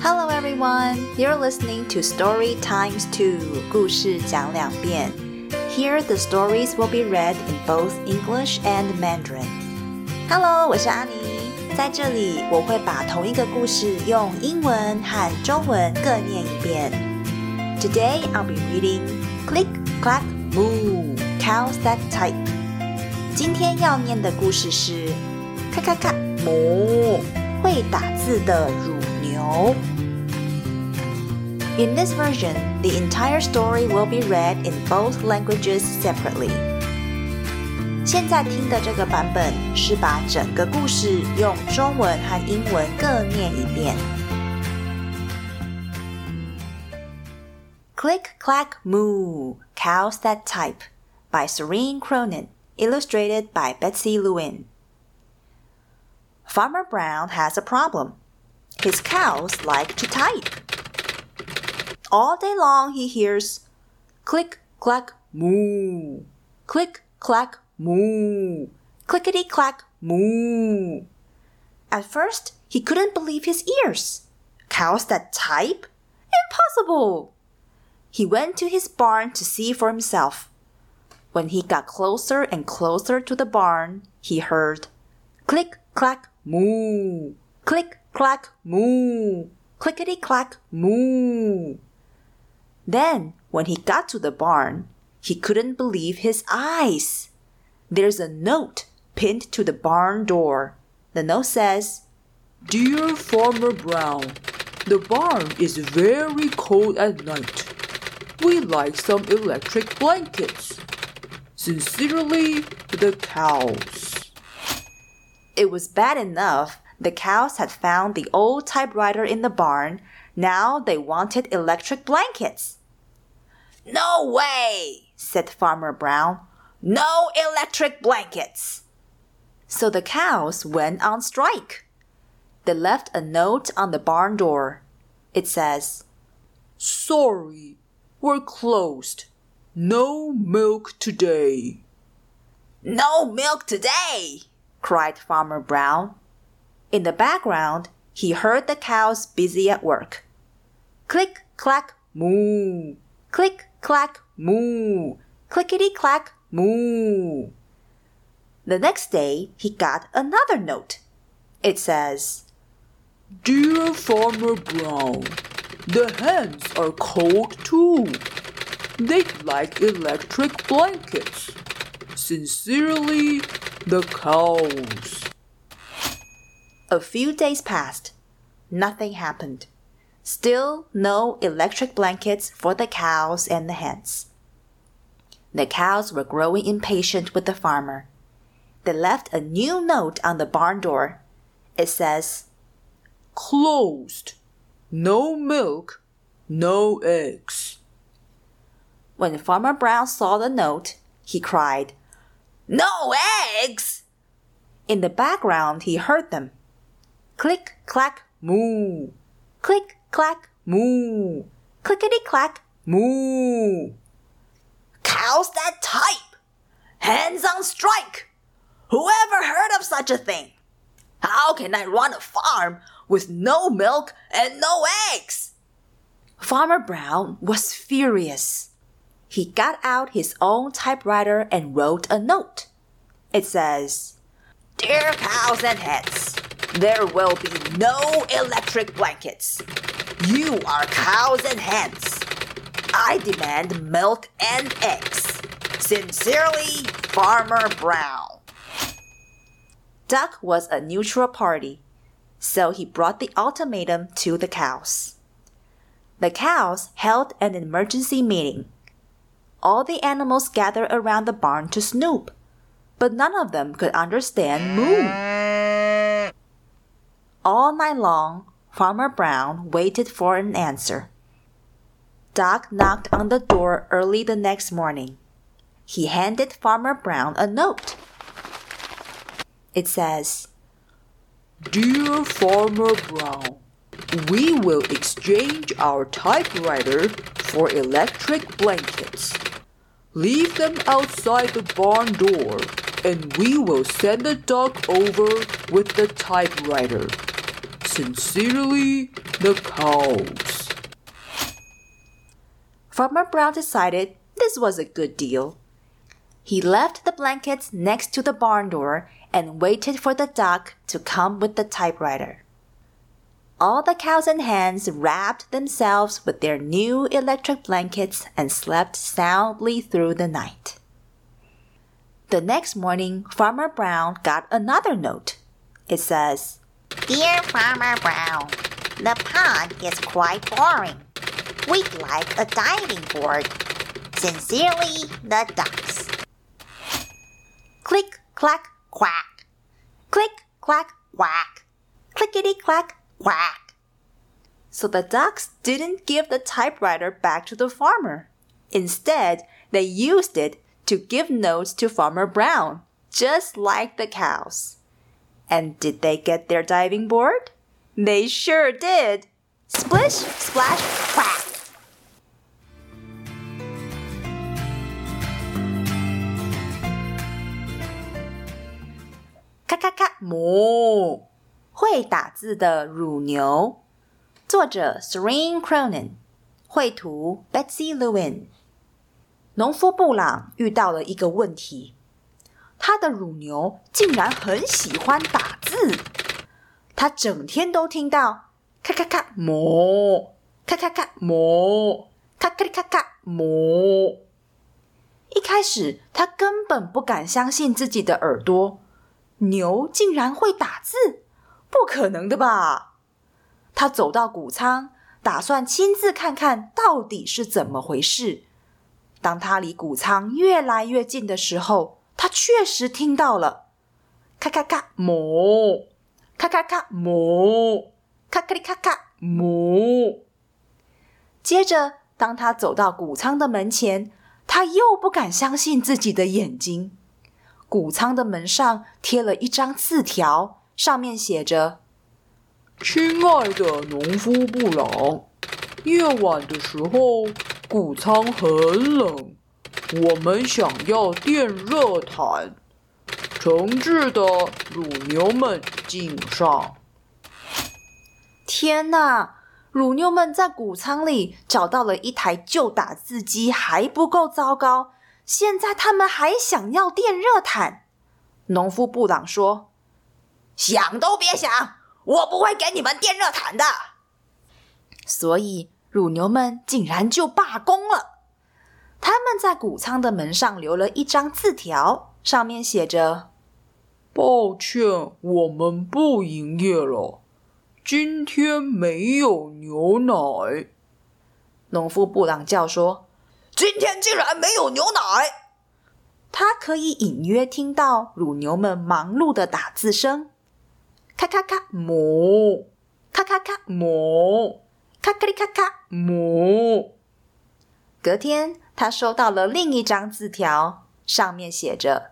Hello everyone, you're listening to Story Times 2, 故事讲两遍. Here the stories will be read in both English and Mandarin. Hello, 我是阿妮，在这里我会把同一个故事用英文和中文各念一遍。Today I'll be reading Click Clack Moo, Cows That Type. 今天要念的故事是咔咔咔哞，会打字的乳牛。 in this version, the entire story will be read in both languages separately. 现在听的这个版本是把整个故事用中文和英文各念一遍。Click Clack Moo, Cows That Type by Doreen Cronin, illustrated by Betsy Lewin. Farmer Brown has a problem. His cows like to type. All day long he hears click, clack, moo, click, clack, moo, clickety clack, moo. At first, he couldn't believe his ears. Cows that type? Impossible! He went to his barn to see for himself. When he got closer and closer to the barn, he heard click, clack, moo, click, clack, moo, clickety clack, moo. Then, when he got to the barn, he couldn't believe his eyes. There's a note pinned to the barn door. The note says, Dear Farmer Brown, the barn is very cold at night. We like some electric blankets. Sincerely, the cows. It was bad enough the cows had found the old typewriter in the barn. Now they wanted electric blankets. No way, said Farmer Brown. No electric blankets. So the cows went on strike. They left a note on the barn door. It says, Sorry, we're closed. No milk today. No milk today, cried Farmer Brown. In the background, he heard the cows busy at work. Click, clack, moo. Click, clack, moo. Clickety clack, moo. The next day, he got another note. It says, Dear Farmer Brown, the hens are cold too. They'd like electric blankets. Sincerely, the cows. A few days passed. Nothing happened. Still no electric blankets for the cows and the hens. The cows were growing impatient with the farmer. They left a new note on the barn door. It says, Closed. No milk, no eggs. When Farmer Brown saw the note, he cried, No eggs! In the background, he heard them. Click, clack, moo. Click, clack, moo. Clickety clack, moo. Cows that type! Hands on strike! Whoever heard of such a thing? How can I run a farm with no milk and no eggs? Farmer Brown was furious. He got out his own typewriter and wrote a note. It says, Dear cows and hens, there will be no electric blankets. You are cows and hens. I demand milk and eggs. Sincerely, Farmer Brown. Duck was a neutral party, so he brought the ultimatum to the cows. The cows held an emergency meeting. All the animals gathered around the barn to snoop, but none of them could understand moo. All night long, Farmer Brown waited for an answer. Duck knocked on the door early the next morning. He handed Farmer Brown a note. It says, Dear Farmer Brown, we will exchange our typewriter for electric blankets. Leave them outside the barn door, and we will send a dog over with the typewriter. Sincerely, the cows. Farmer Brown decided this was a good deal. He left the blankets next to the barn door and waited for the duck to come with the typewriter. All the cows and hens wrapped themselves with their new electric blankets and slept soundly through the night. The next morning, Farmer Brown got another note. It says, Dear Farmer Brown, the pond is quite boring. We'd like a diving board. Sincerely, the ducks. Click, clack, quack. Click, clack, quack. Clickety, clack, quack. So the ducks didn't give the typewriter back to the farmer. Instead, they used it to give notes to Farmer Brown, just like the cows. And did they get their diving board? They sure did! Splish, splash, quack. quack! 咔咔咔！哞！会打字的乳牛，作者 Doreen Cronin，绘图 Betsy Lewin。农夫布朗遇到了一个问题。他的乳牛竟然很喜欢打字，他整天都听到咔咔咔磨，咔咔咔磨，咔咔咔咔哞。一开始他根本不敢相信自己的耳朵。牛竟然会打字，不可能的吧？他走到谷仓，打算亲自看看到底是怎么回事。当他离谷仓越来越近的时候，他确实听到了咔咔咔哞，咔咔咔哞，咔咔哩咔咔哞。接着，当他走到谷仓的门前，他又不敢相信自己的眼睛。谷仓的门上贴了一张字条，上面写着：“亲爱的农夫布朗，夜晚的时候谷仓很冷，我们想要电热毯。诚挚的乳牛们敬上。”天哪！乳牛们在谷仓里找到了一台旧打字机，还不够糟糕。现在他们还想要电热毯。农夫布朗说：“想都别想，我不会给你们电热毯的。”所以乳牛们竟然就罢工了。他们在谷仓的门上留了一张字条，上面写着：“抱歉，我们不营业了，今天没有牛奶。”农夫布朗叫说。今天竟然没有牛奶！他可以隐约听到乳牛们忙碌的打字声，咔咔咔哞，咔咔咔哞，咔咔哩咔咔哞。隔天，他收到了另一张字条，上面写着：“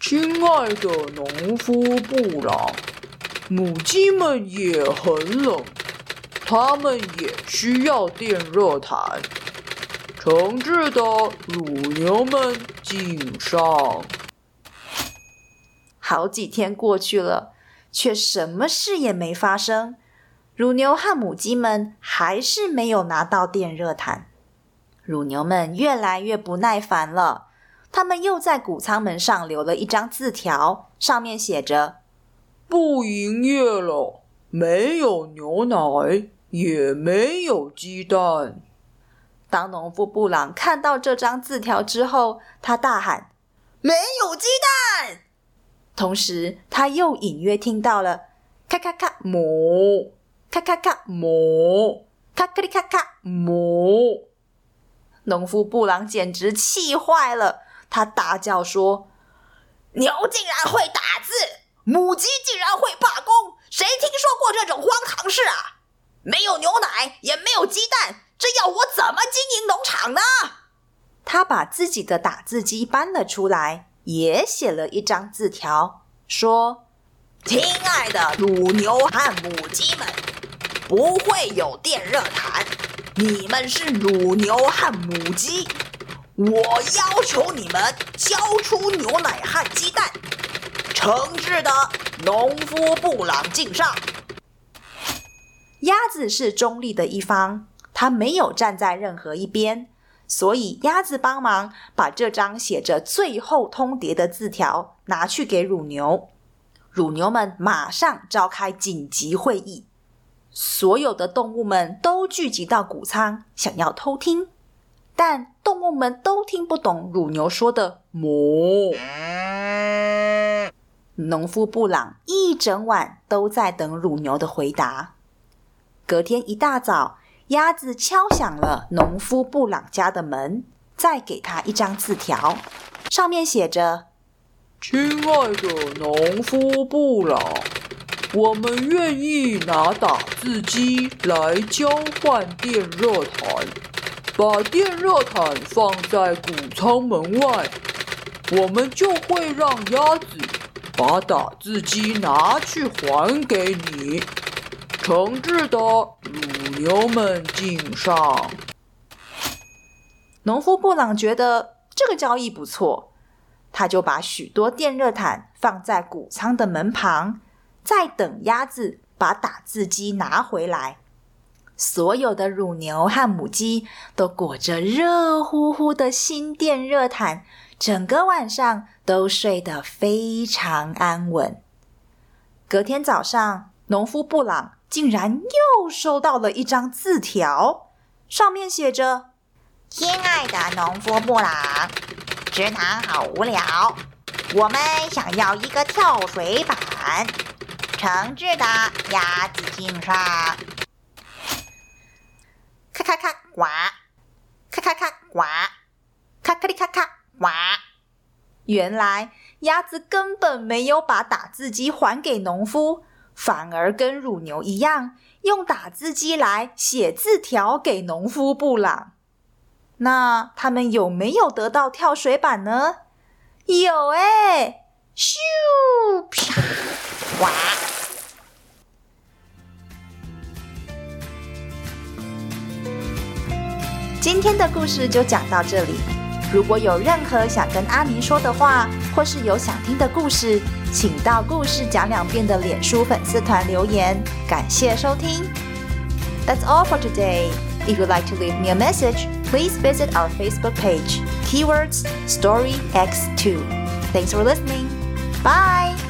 亲爱的农夫布朗，母鸡们也很冷，它们也需要电热毯。”诚挚的乳牛们敬上。好几天过去了，却什么事也没发生。乳牛和母鸡们还是没有拿到电热毯。乳牛们越来越不耐烦了，他们又在谷仓门上留了一张字条，上面写着：“不营业了，没有牛奶，也没有鸡蛋。”当农夫布朗看到这张字条之后，他大喊：“没有鸡蛋！”同时，他又隐约听到了“咔咔咔磨，咔咔咔哞，咔咔哩咔咔哞”。农夫布朗简直气坏了，他大叫说：“牛竟然会打字，母鸡竟然会罢工，谁听说过这种荒唐事啊？没有牛奶，也没有鸡蛋。”这要我怎么经营农场呢？他把自己的打字机搬了出来，也写了一张字条，说：“亲爱的乳牛和母鸡们，不会有电热毯。你们是乳牛和母鸡，我要求你们交出牛奶和鸡蛋。诚挚的农夫布朗敬上。”鸭子是中立的一方，它没有站在任何一边，所以鸭子帮忙把这张写着“最后通牒”的字条拿去给乳牛。乳牛们马上召开紧急会议，所有的动物们都聚集到谷仓，想要偷听，但动物们都听不懂乳牛说的“哞”。农夫布朗一整晚都在等乳牛的回答。隔天一大早，鸭子敲响了农夫布朗家的门，再给他一张字条，上面写着：“亲爱的农夫布朗，我们愿意拿打字机来交换电热毯，把电热毯放在谷仓门外，我们就会让鸭子把打字机拿去还给你。”诚挚的乳牛们敬上。农夫布朗觉得这个交易不错，他就把许多电热毯放在谷仓的门旁，在等鸭子把打字机拿回来。所有的乳牛和母鸡都裹着热乎乎的新电热毯，整个晚上都睡得非常安稳。隔天早上，农夫布朗。竟然又收到了一张字条，上面写着：“亲爱的农夫布朗，池塘好无聊，我们想要一个跳水板。诚挚的鸭子敬上。”咔咔咔呱，咔咔咔呱，咔咔哩咔咔呱。原来鸭子根本没有把打字机还给农夫。反而跟乳牛一样，用打字机来写字条给农夫布朗。那他们有没有得到跳水板呢？有哎！咻啪哇！今天的故事就讲到这里。如果有任何想跟阿明说的话，或是有想听的故事，请到“故事讲两遍”的脸书粉丝团留言。感谢收听。That's all for today. If you'd like to leave me a message, please visit our Facebook page, keywords Story X2. Thanks for listening. Bye.